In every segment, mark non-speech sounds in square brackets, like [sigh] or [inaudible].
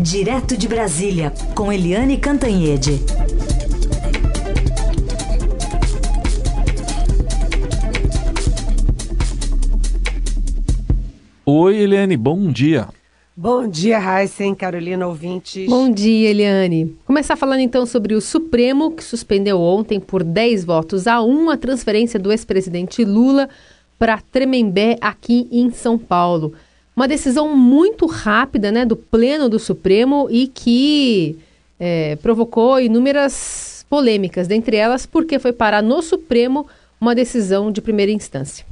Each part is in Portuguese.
Direto de Brasília, com Eliane Cantanhede. Oi, Eliane, bom dia. Bom dia, Heisen, Carolina ouvintes. Bom dia, Eliane. Começar falando então sobre o Supremo, que suspendeu ontem por 10 votos a 1 a transferência do ex-presidente Lula para Tremembé, aqui em São Paulo. Uma decisão muito rápida né, do Pleno do Supremo e que é, provocou inúmeras polêmicas, dentre elas porque foi parar no Supremo uma decisão de primeira instância.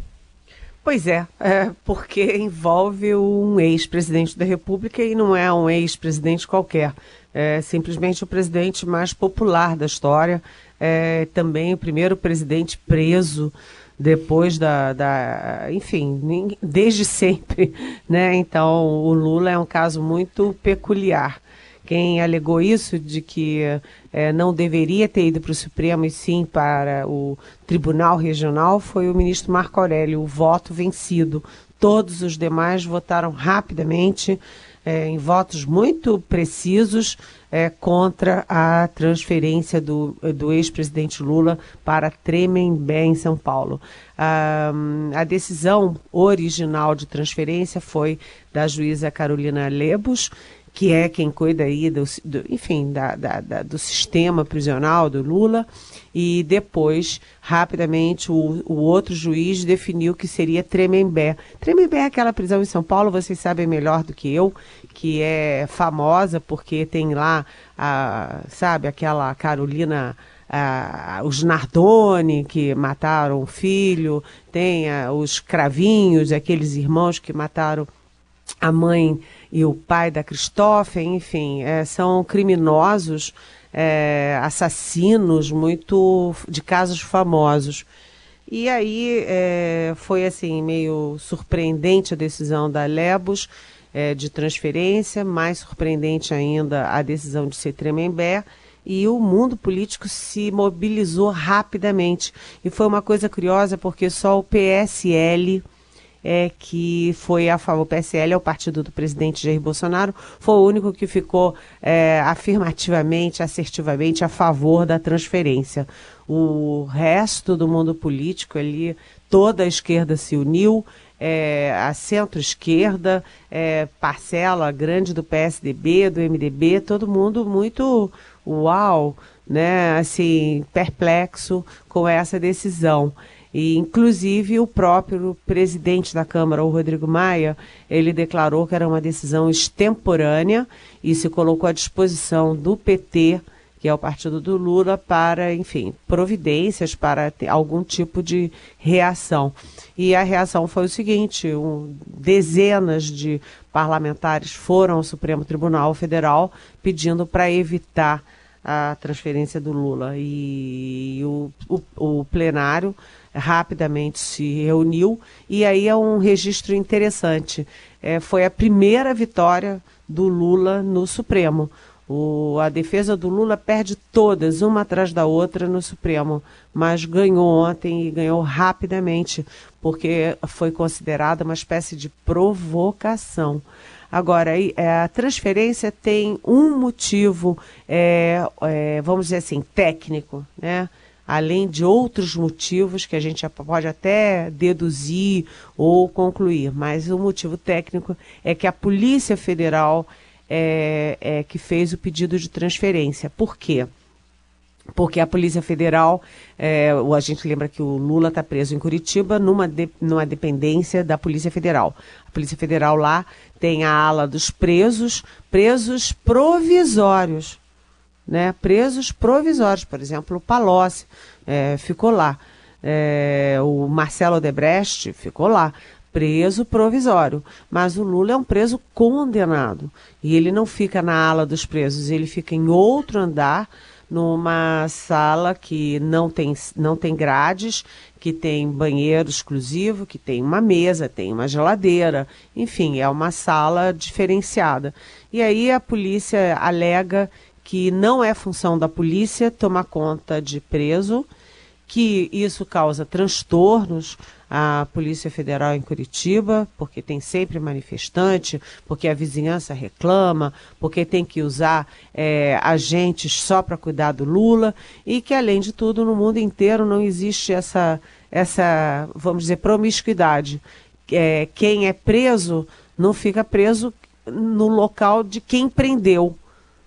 Pois é, é porque envolve um ex-presidente da República e não é um ex-presidente qualquer. É simplesmente o presidente mais popular da história, é também o primeiro presidente preso depois da, da, enfim, desde sempre, [laughs] né? Então, o Lula é um caso muito peculiar. Quem alegou isso de que é, não deveria ter ido para o Supremo e sim para o Tribunal Regional foi o ministro Marco Aurélio, o voto vencido. Todos os demais votaram rapidamente, é, em votos muito precisos, é, contra a transferência do, do ex-presidente Lula para Tremembé, em São Paulo. Ah, a decisão original de transferência foi da juíza Carolina Lebos, que é quem cuida aí do, do enfim, da, da, da, do sistema prisional do Lula, e depois, rapidamente, o, o outro juiz definiu que seria Tremembé. Tremembé é aquela prisão em São Paulo, vocês sabem melhor do que eu, que é famosa porque tem lá, a, sabe, aquela Carolina... os Nardoni, que mataram o filho, tem os Cravinhos, aqueles irmãos que mataram a mãe e o pai da Christophe, enfim, é, são criminosos, é, assassinos muito de casos famosos. E aí é, foi assim meio surpreendente a decisão da Lebos é, de transferência, mais surpreendente ainda a decisão de ser Tremembé e o mundo político se mobilizou rapidamente. E foi uma coisa curiosa porque só o PSL é, que foi a favor, o PSL é o partido do presidente Jair Bolsonaro, foi o único que ficou é, afirmativamente, assertivamente a favor da transferência. O resto do mundo político ali, toda a esquerda se uniu, é, a centro-esquerda, é, parcela grande do PSDB, do MDB, todo mundo muito uau, né, assim, perplexo com essa decisão. E, inclusive, o próprio presidente da Câmara, o Rodrigo Maia, ele declarou que era uma decisão extemporânea e se colocou à disposição do PT, que é o partido do Lula, para, enfim, providências, para algum tipo de reação. E a reação foi o seguinte: um, dezenas de parlamentares foram ao Supremo Tribunal Federal pedindo para evitar a transferência do Lula. E o, o, o plenário rapidamente se reuniu e aí é um registro interessante. É, foi a primeira vitória do Lula no Supremo. O, a defesa do Lula perde todas, uma atrás da outra, no Supremo, mas ganhou ontem e ganhou rapidamente, porque foi considerada uma espécie de provocação. Agora, é, a transferência tem um motivo, é, é, vamos dizer assim, técnico, né? Além de outros motivos que a gente pode até deduzir ou concluir, mas o motivo técnico é que a Polícia Federal é, é que fez o pedido de transferência. Por quê? Porque a Polícia Federal, é, a gente lembra que o Lula está preso em Curitiba, numa, de, numa dependência da Polícia Federal. A Polícia Federal lá tem a ala dos presos, presos provisórios né, presos provisórios, por exemplo, o Palocci é, ficou lá, é, o Marcelo Odebrecht ficou lá, preso provisório, mas o Lula é um preso condenado. E ele não fica na ala dos presos, ele fica em outro andar, numa sala que não tem, não tem grades, que tem banheiro exclusivo, que tem uma mesa, tem uma geladeira, enfim, é uma sala diferenciada. E aí a polícia alega que não é função da polícia tomar conta de preso, que isso causa transtornos a Polícia Federal em Curitiba, porque tem sempre manifestante, porque a vizinhança reclama, porque tem que usar é, agentes só para cuidar do Lula, e que, além de tudo, no mundo inteiro não existe essa, essa vamos dizer, promiscuidade. É, quem é preso não fica preso no local de quem prendeu.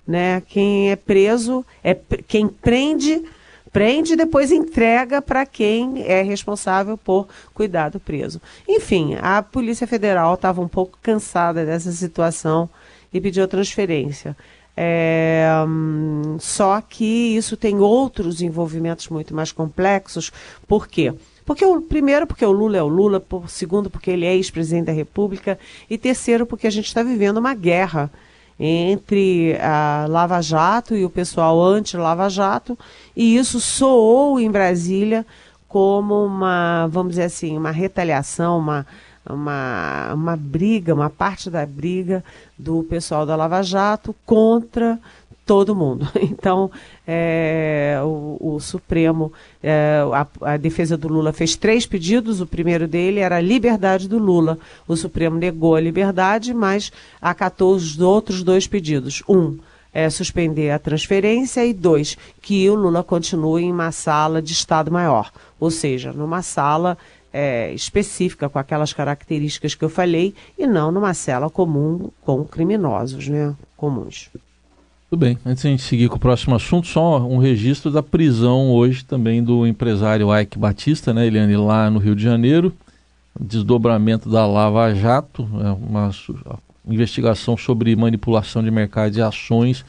Né? Quem é preso, é quem prende prende e depois entrega para quem é responsável por cuidar do preso. Enfim, a Polícia Federal estava um pouco cansada dessa situação e pediu transferência. É, só que isso tem outros envolvimentos muito mais complexos. Por quê? Porque o primeiro, porque o Lula é o Lula, por, segundo, porque ele é ex-presidente da República, e terceiro, porque a gente está vivendo uma guerra entre a Lava Jato e o pessoal anti-Lava Jato, e isso soou em Brasília como uma, vamos dizer assim, uma retaliação, uma, uma, uma briga, uma parte da briga do pessoal da Lava Jato contra todo mundo. [laughs] Então, é, o, o, Supremo, é, a, a, defesa do Lula fez três pedidos. O primeiro dele era a liberdade do Lula. O Supremo negou a liberdade, mas acatou os outros dois pedidos. Um, é, suspender a transferência e dois, que o Lula continue em uma sala de Estado Maior, ou seja, numa sala é, específica com aquelas características que eu falei e não numa cela comum com criminosos, né, comuns. Tudo bem. Antes de a gente seguir com o próximo assunto, só um registro da prisão hoje também do empresário Ike Batista, né, Eliane, lá no Rio de Janeiro. Desdobramento da Lava Jato, é uma investigação sobre manipulação de mercado de ações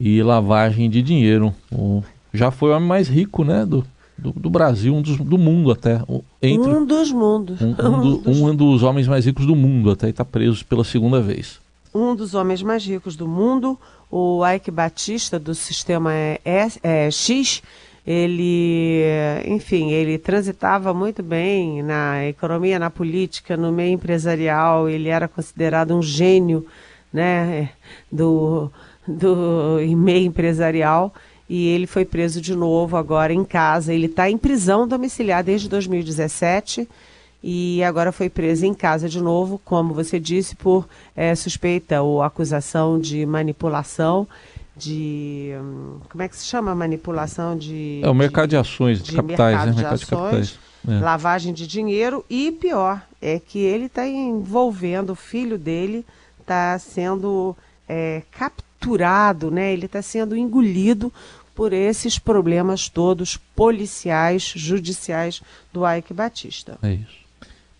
e lavagem de dinheiro. O, já foi o homem mais rico, né, do, do, do Brasil, um dos, do mundo até. Entre, um dos mundos. Um, um, do, [laughs] um dos homens mais ricos do mundo até, está preso pela segunda vez. Um dos homens mais ricos do mundo, o Ike Batista, do sistema é, é, X, ele, enfim, ele transitava muito bem na economia, na política, no meio empresarial, ele era considerado um gênio, né, do, do meio empresarial. E ele foi preso de novo agora em casa. Ele está em prisão domiciliar desde 2017 e agora foi preso em casa de novo, como você disse, por é, suspeita ou acusação de manipulação de hum, como é que se chama manipulação de é o mercado de, de ações de, de capitais, mercado, né? mercado de, capitais, é. lavagem de dinheiro e pior é que ele está envolvendo o filho dele está sendo é, capturado, né? Ele está sendo engolido por esses problemas todos policiais, judiciais do Ike Batista. É isso.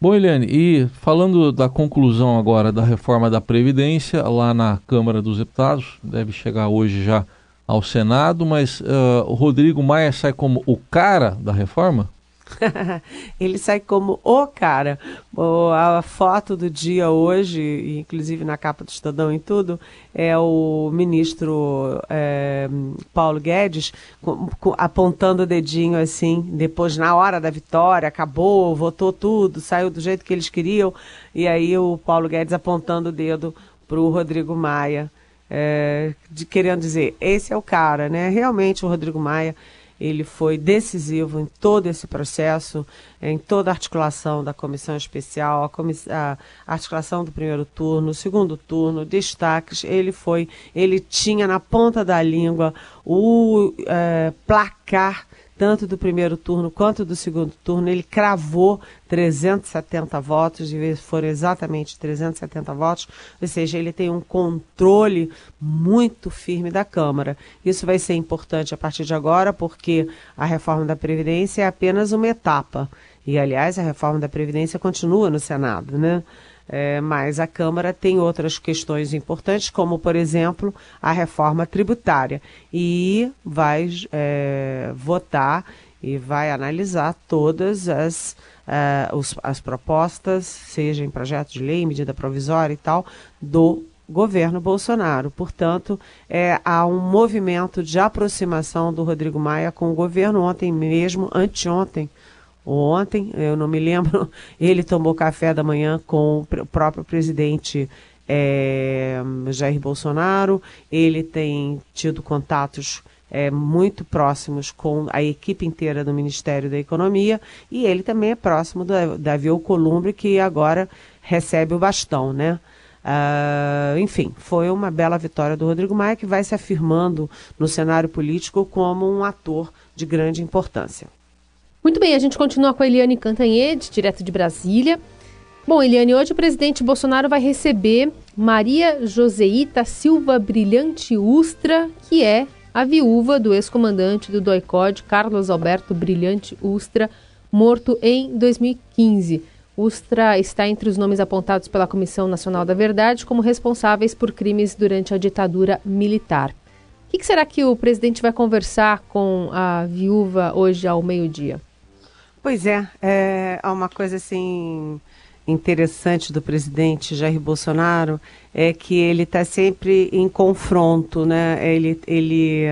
Bom, Eliane, e falando da conclusão agora da reforma da Previdência, lá na Câmara dos Deputados, deve chegar hoje já ao Senado, mas uh, o Rodrigo Maia sai como o cara da reforma? [laughs] ele sai como o cara. a foto do dia hoje, inclusive na capa do Estadão e tudo, é o ministro é, Paulo Guedes com, com, apontando o dedinho assim, depois na hora da vitória, acabou, votou tudo, saiu do jeito que eles queriam, e aí o Paulo Guedes apontando o dedo para o Rodrigo Maia, é, de, querendo dizer, esse é o cara, né? Realmente o Rodrigo Maia ele foi decisivo em todo esse processo, em toda a articulação da comissão especial, a, comiss a articulação do primeiro turno, segundo turno, destaques. Ele foi, ele tinha na ponta da língua o é, placar tanto do primeiro turno quanto do segundo turno, ele cravou 370 votos, e foram exatamente 370 votos, ou seja, ele tem um controle muito firme da Câmara. Isso vai ser importante a partir de agora, porque a reforma da Previdência é apenas uma etapa. E, aliás, a reforma da Previdência continua no Senado, né? É, mas a Câmara tem outras questões importantes, como, por exemplo, a reforma tributária. E vai é, votar e vai analisar todas as, uh, os, as propostas, seja em projeto de lei, medida provisória e tal, do governo Bolsonaro. Portanto, é, há um movimento de aproximação do Rodrigo Maia com o governo. Ontem mesmo, anteontem, ontem, eu não me lembro, [laughs] ele tomou café da manhã com o próprio presidente é, Jair Bolsonaro, ele tem tido contatos é, muito próximos com a equipe inteira do Ministério da Economia e ele também é próximo da, Davi Alcolumbre, que agora recebe o bastão, né? Uh, enfim, foi uma bela vitória do Rodrigo Maia, que vai se afirmando no cenário político como um ator de grande importância. Muito bem, a gente continua com a Eliane Cantanhede, direto de Brasília. Bom, Eliane, hoje o presidente Bolsonaro vai receber Maria Joseita Silva Brilhante Ustra, que é a viúva do ex-comandante do DOICOD, Carlos Alberto Brilhante Ustra, morto em 2015. Ustra está entre os nomes apontados pela Comissão Nacional da Verdade como responsáveis por crimes durante a ditadura militar. O que, que será que o presidente vai conversar com a viúva hoje ao meio-dia? Pois é, é uma coisa assim interessante do presidente Jair Bolsonaro é que ele está sempre em confronto, né? Ele, ele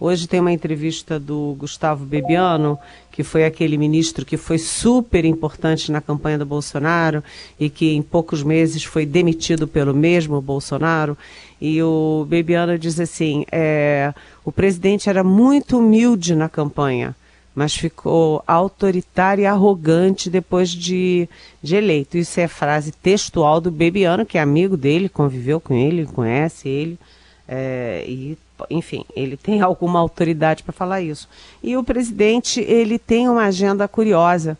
hoje tem uma entrevista do Gustavo Bebiano, que foi aquele ministro que foi super importante na campanha do Bolsonaro e que em poucos meses foi demitido pelo mesmo Bolsonaro. E o Bebiano diz assim: é, o presidente era muito humilde na campanha mas ficou autoritário e arrogante depois de, de eleito. Isso é frase textual do Bebiano, que é amigo dele, conviveu com ele, conhece ele, é, e enfim, ele tem [laughs] alguma autoridade para falar isso. E o presidente, ele tem uma agenda curiosa,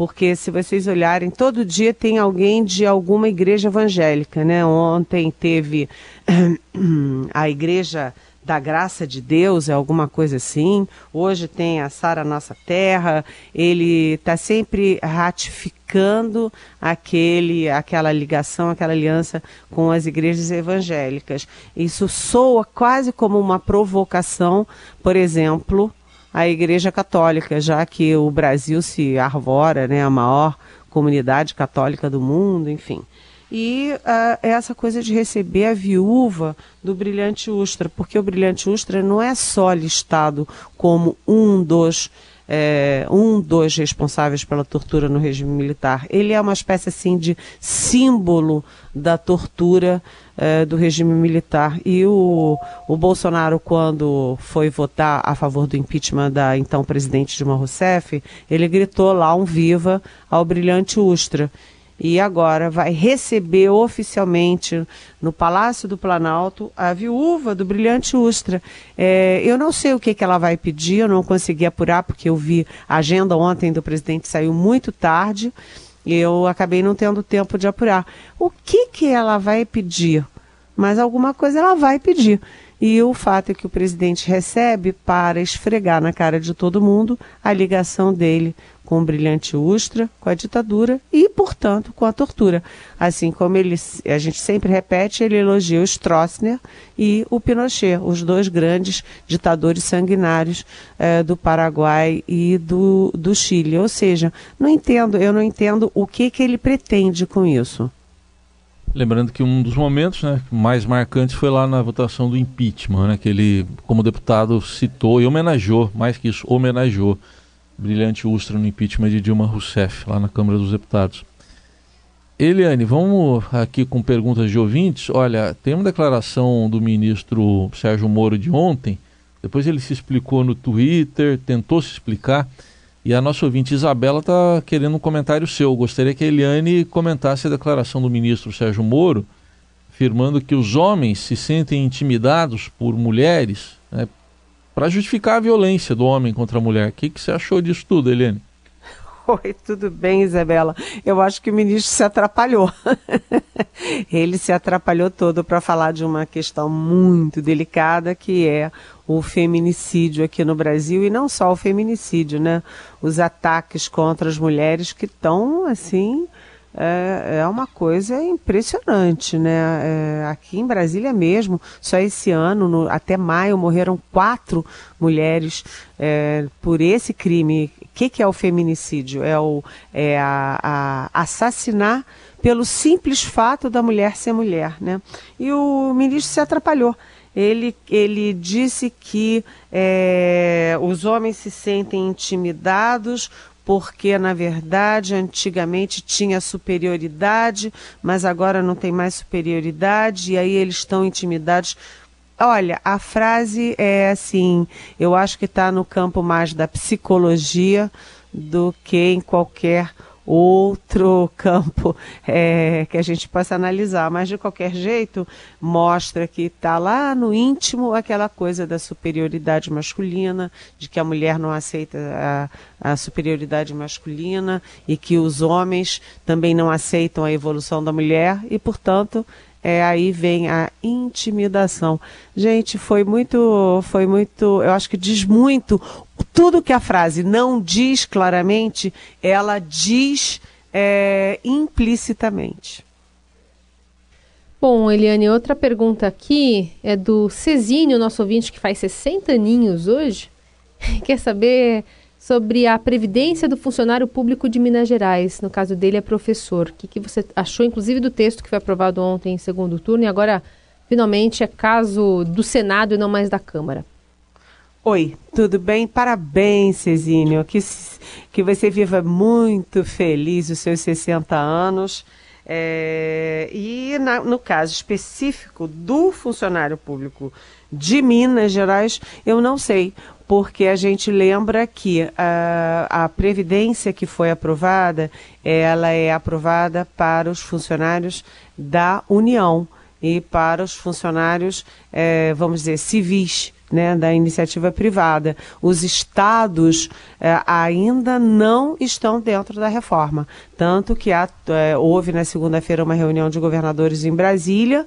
porque se vocês olharem, todo dia tem alguém de alguma igreja evangélica, né? Ontem teve [clears throat] a igreja da graça de Deus, é alguma coisa assim. Hoje tem a Sara Nossa Terra, ele está sempre ratificando aquele, aquela ligação, aquela aliança com as igrejas evangélicas. Isso soa quase como uma provocação, por exemplo, à Igreja Católica, já que o Brasil se arvora, né, a maior comunidade católica do mundo, enfim. E uh, essa coisa de receber a viúva do Brilhante Ustra, porque o Brilhante Ustra não é só listado como um dos é, um dos responsáveis pela tortura no regime militar. Ele é uma espécie assim de símbolo da tortura é, do regime militar. E o, o Bolsonaro, quando foi votar a favor do impeachment da então presidente Dilma Rousseff, ele gritou lá um viva ao brilhante Ustra e agora vai receber oficialmente no Palácio do Planalto a viúva do Brilhante Ustra. É, eu não sei o que, que ela vai pedir, eu não consegui apurar porque eu vi a agenda ontem do presidente saiu muito tarde e eu acabei não tendo tempo de apurar. O que, que ela vai pedir? Mas alguma coisa ela vai pedir. E o fato é que o presidente recebe para esfregar na cara de todo mundo a ligação dele com o brilhante Ustra, com a ditadura e, portanto, com a tortura. Assim como ele, a gente sempre repete, ele elogia o Stroessner e o Pinochet, os dois grandes ditadores sanguinários eh, do Paraguai e do, do Chile. Ou seja, não entendo, eu não entendo o que, que ele pretende com isso. Lembrando que um dos momentos né, mais marcantes foi lá na votação do impeachment, né, que ele, como deputado, citou e homenageou, mais que isso, homenageou brilhante Ustra no impeachment de Dilma Rousseff, lá na Câmara dos Deputados. Eliane, vamos aqui com perguntas de ouvintes. Olha, tem uma declaração do ministro Sérgio Moro de ontem, depois ele se explicou no Twitter, tentou se explicar. E a nossa ouvinte Isabela está querendo um comentário seu. Gostaria que a Eliane comentasse a declaração do ministro Sérgio Moro, afirmando que os homens se sentem intimidados por mulheres né, para justificar a violência do homem contra a mulher. O que, que você achou disso tudo, Eliane? Oi, tudo bem, Isabela? Eu acho que o ministro se atrapalhou. [laughs] Ele se atrapalhou todo para falar de uma questão muito delicada que é o feminicídio aqui no Brasil e não só o feminicídio, né? Os ataques contra as mulheres que estão assim é, é uma coisa impressionante, né? É, aqui em Brasília mesmo, só esse ano, no, até maio, morreram quatro mulheres é, por esse crime. O que, que é o feminicídio? É, o, é a, a assassinar pelo simples fato da mulher ser mulher, né? E o ministro se atrapalhou. Ele, ele disse que é, os homens se sentem intimidados porque na verdade antigamente tinha superioridade, mas agora não tem mais superioridade e aí eles estão intimidados. Olha, a frase é assim, eu acho que está no campo mais da psicologia do que em qualquer outro campo é, que a gente possa analisar, mas de qualquer jeito mostra que está lá no íntimo aquela coisa da superioridade masculina, de que a mulher não aceita a, a superioridade masculina e que os homens também não aceitam a evolução da mulher e, portanto, é, aí vem a intimidação. Gente, foi muito, foi muito, eu acho que diz muito. Tudo que a frase não diz claramente, ela diz é, implicitamente. Bom, Eliane, outra pergunta aqui é do Cezinho, nosso ouvinte que faz 60 aninhos hoje. [laughs] Quer saber sobre a previdência do funcionário público de Minas Gerais. No caso dele é professor. O que, que você achou, inclusive, do texto que foi aprovado ontem em segundo turno e agora, finalmente, é caso do Senado e não mais da Câmara? Oi, tudo bem? Parabéns, Cezinho. Que, que você viva muito feliz os seus 60 anos. É, e na, no caso específico do funcionário público de Minas Gerais, eu não sei, porque a gente lembra que a, a previdência que foi aprovada, ela é aprovada para os funcionários da União e para os funcionários, é, vamos dizer, civis. Né, da iniciativa privada. Os estados é, ainda não estão dentro da reforma. Tanto que há, é, houve na segunda-feira uma reunião de governadores em Brasília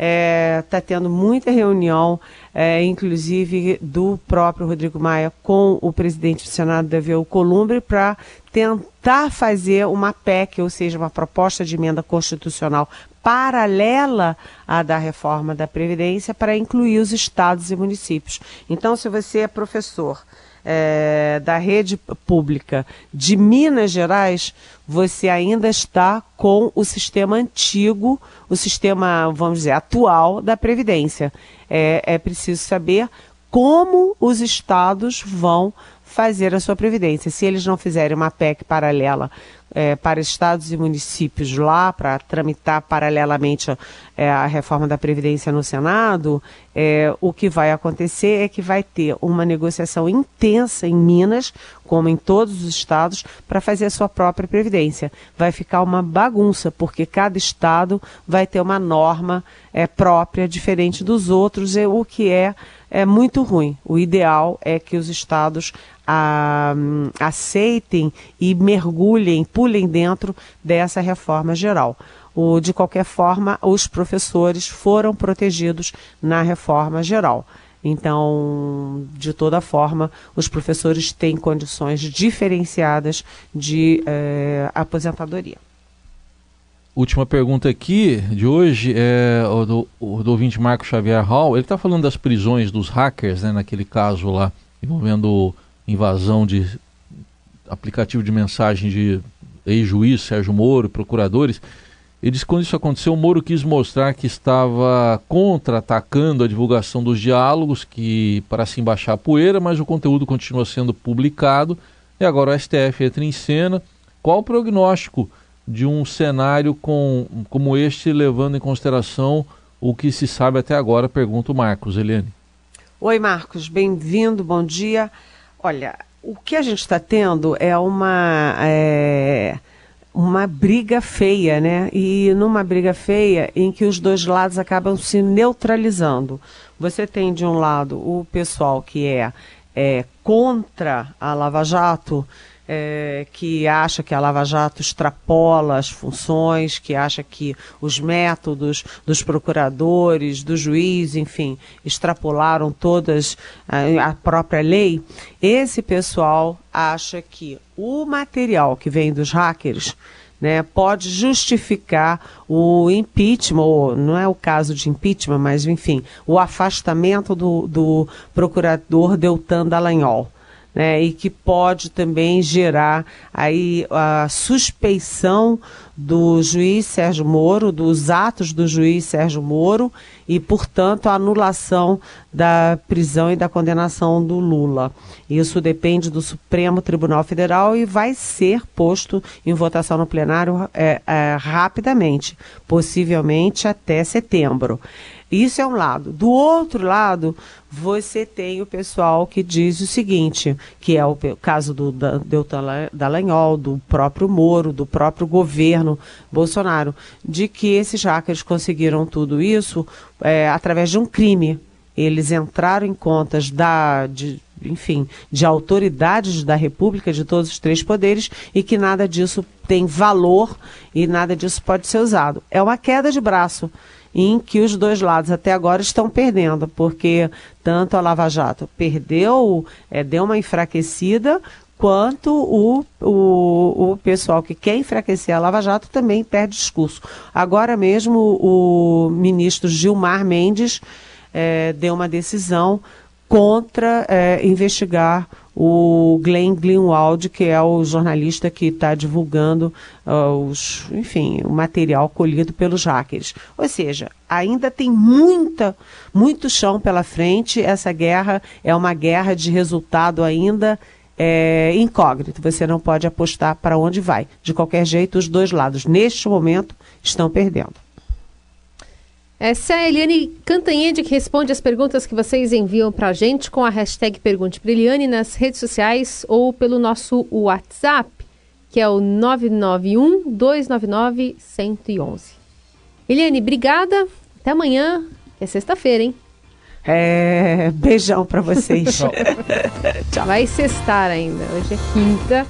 está é, tá tendo muita reunião, é, inclusive do próprio Rodrigo Maia com o presidente do Senado, Davi Alcolumbre, para tentar fazer uma PEC, ou seja, uma proposta de emenda constitucional paralela à da reforma da Previdência para incluir os estados e municípios. Então, se você é professor é, da rede pública de Minas Gerais, você ainda está com o sistema antigo, o sistema, vamos dizer, atual da Previdência. É, é preciso saber como os estados vão fazer a sua previdência. Se eles não fizerem uma PEC paralela é, para estados e municípios lá, para tramitar paralelamente é, a reforma da Previdência no Senado, é, o que vai acontecer é que vai ter uma negociação intensa em Minas, como em todos os estados, para fazer a sua própria Previdência. Vai ficar uma bagunça, porque cada estado vai ter uma norma é, própria, diferente dos outros, o que é é muito ruim. O ideal é que os estados a, aceitem e mergulhem, pulem dentro dessa reforma geral. O, de qualquer forma, os professores foram protegidos na reforma geral. Então, de toda forma, os professores têm condições diferenciadas de eh, aposentadoria. Última pergunta aqui de hoje é o do, do ouvinte Marco Xavier Hall. Ele está falando das prisões dos hackers, né, naquele caso lá, envolvendo invasão de aplicativo de mensagem de ex-juiz Sérgio Moro, procuradores. Ele disse que quando isso aconteceu, o Moro quis mostrar que estava contra-atacando a divulgação dos diálogos, que para se embaixar a poeira, mas o conteúdo continua sendo publicado. E agora o STF entra em cena. Qual o prognóstico de um cenário com, como este, levando em consideração o que se sabe até agora? Pergunta o Marcos, Eliane. Oi, Marcos, bem-vindo, bom dia. Olha, o que a gente está tendo é uma. É uma briga feia, né? E numa briga feia em que os dois lados acabam se neutralizando. Você tem de um lado o pessoal que é, é contra a Lava Jato, é, que acha que a Lava Jato extrapola as funções, que acha que os métodos dos procuradores, do juiz, enfim, extrapolaram todas a, a própria lei, esse pessoal acha que o material que vem dos hackers né, pode justificar o impeachment, ou não é o caso de impeachment, mas enfim, o afastamento do, do procurador Deltan Dallagnol né, e que pode também gerar aí a suspeição do juiz Sérgio Moro, dos atos do juiz Sérgio Moro e, portanto, a anulação da prisão e da condenação do Lula. Isso depende do Supremo Tribunal Federal e vai ser posto em votação no plenário é, é, rapidamente, possivelmente até setembro. Isso é um lado. Do outro lado, você tem o pessoal que diz o seguinte, que é o caso do Deltan Dallagnol, do próprio Moro, do próprio governo Bolsonaro, de que esses hackers conseguiram tudo isso é, através de um crime. Eles entraram em contas da, de, enfim, de autoridades da República, de todos os três poderes, e que nada disso tem valor e nada disso pode ser usado. É uma queda de braço em que os dois lados até agora estão perdendo, porque tanto a Lava Jato perdeu, é, deu uma enfraquecida, quanto o, o, o pessoal que quer enfraquecer a Lava Jato também perde discurso. Agora mesmo o ministro Gilmar Mendes é, deu uma decisão contra é, investigar o Glenn Greenwald, que é o jornalista que está divulgando uh, os, enfim, o material colhido pelos hackers. Ou seja, ainda tem muita, muito chão pela frente. Essa guerra é uma guerra de resultado ainda é, incógnito. Você não pode apostar para onde vai. De qualquer jeito, os dois lados, neste momento, estão perdendo. Essa é a Eliane Cantanhede que responde as perguntas que vocês enviam para a gente com a hashtag Pergunte para Eliane nas redes sociais ou pelo nosso WhatsApp, que é o 991-299-111. Eliane, obrigada. Até amanhã, é sexta-feira, hein? É, beijão para vocês. [laughs] Tchau. Vai sextar ainda. Hoje é quinta.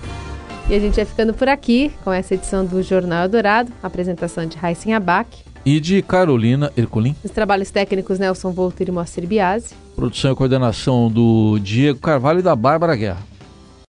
E a gente vai ficando por aqui com essa edição do Jornal Dourado, apresentação de Raíssen Abac e de Carolina Ercolim. Os trabalhos técnicos Nelson Volter e Moacir Biasi. Produção e coordenação do Diego Carvalho e da Bárbara Guerra.